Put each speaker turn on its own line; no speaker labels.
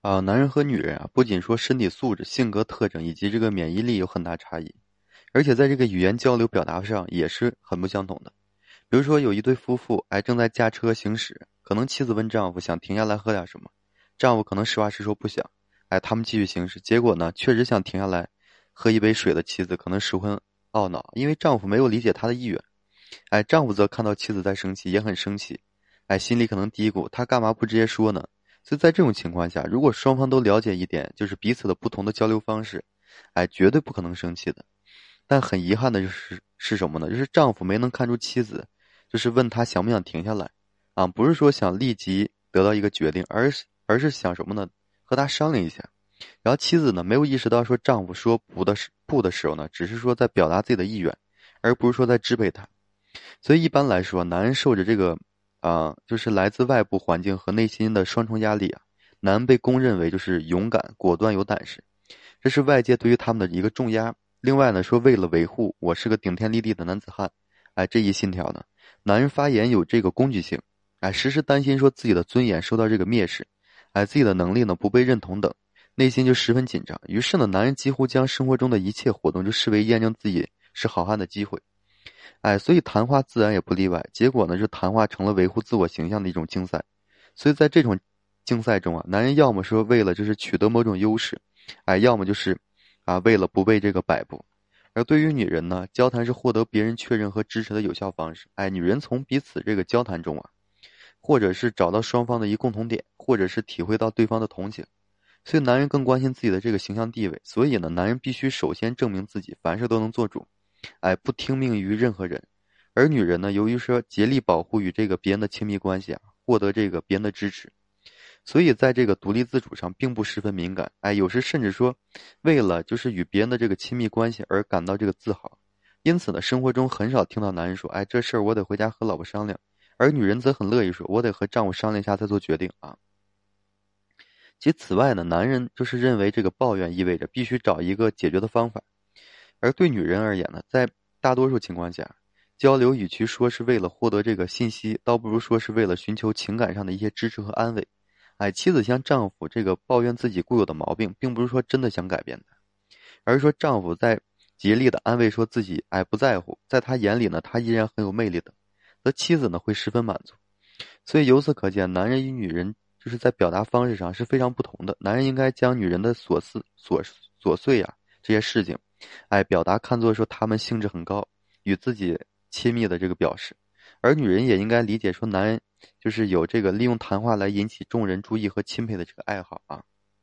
啊，男人和女人啊，不仅说身体素质、性格特征以及这个免疫力有很大差异，而且在这个语言交流表达上也是很不相同的。比如说，有一对夫妇，哎，正在驾车行驶，可能妻子问丈夫想停下来喝点什么，丈夫可能实话实说不想，哎，他们继续行驶，结果呢，确实想停下来喝一杯水的妻子可能十分懊恼，因为丈夫没有理解她的意愿，哎，丈夫则看到妻子在生气，也很生气，哎，心里可能嘀咕，他干嘛不直接说呢？所以在这种情况下，如果双方都了解一点，就是彼此的不同的交流方式，哎，绝对不可能生气的。但很遗憾的就是是什么呢？就是丈夫没能看出妻子，就是问他想不想停下来，啊，不是说想立即得到一个决定，而是而是想什么呢？和他商量一下。然后妻子呢，没有意识到说丈夫说不的不的时候呢，只是说在表达自己的意愿，而不是说在支配他。所以一般来说，男人受着这个。啊，就是来自外部环境和内心的双重压力啊。男被公认为就是勇敢、果断、有胆识，这是外界对于他们的一个重压。另外呢，说为了维护我是个顶天立地的男子汉，哎，这一信条呢，男人发言有这个工具性，哎，时时担心说自己的尊严受到这个蔑视，哎，自己的能力呢不被认同等，内心就十分紧张。于是呢，男人几乎将生活中的一切活动就视为验证自己是好汉的机会。哎，所以谈话自然也不例外。结果呢，是谈话成了维护自我形象的一种竞赛。所以在这种竞赛中啊，男人要么说为了就是取得某种优势，哎，要么就是啊为了不被这个摆布。而对于女人呢，交谈是获得别人确认和支持的有效方式。哎，女人从彼此这个交谈中啊，或者是找到双方的一共同点，或者是体会到对方的同情。所以男人更关心自己的这个形象地位。所以呢，男人必须首先证明自己，凡事都能做主。哎，不听命于任何人，而女人呢，由于说竭力保护与这个别人的亲密关系啊，获得这个别人的支持，所以在这个独立自主上并不十分敏感。哎，有时甚至说，为了就是与别人的这个亲密关系而感到这个自豪。因此呢，生活中很少听到男人说：“哎，这事儿我得回家和老婆商量。”而女人则很乐意说：“我得和丈夫商量一下再做决定啊。”其此外呢，男人就是认为这个抱怨意味着必须找一个解决的方法。而对女人而言呢，在大多数情况下，交流与其说是为了获得这个信息，倒不如说是为了寻求情感上的一些支持和安慰。哎，妻子向丈夫这个抱怨自己固有的毛病，并不是说真的想改变的，而是说丈夫在竭力的安慰说自己哎不在乎，在他眼里呢，他依然很有魅力的，则妻子呢会十分满足。所以由此可见，男人与女人就是在表达方式上是非常不同的。男人应该将女人的琐事、琐琐碎呀这些事情。哎，表达看作说他们兴致很高，与自己亲密的这个表示，而女人也应该理解说男人就是有这个利用谈话来引起众人注意和钦佩的这个爱好啊。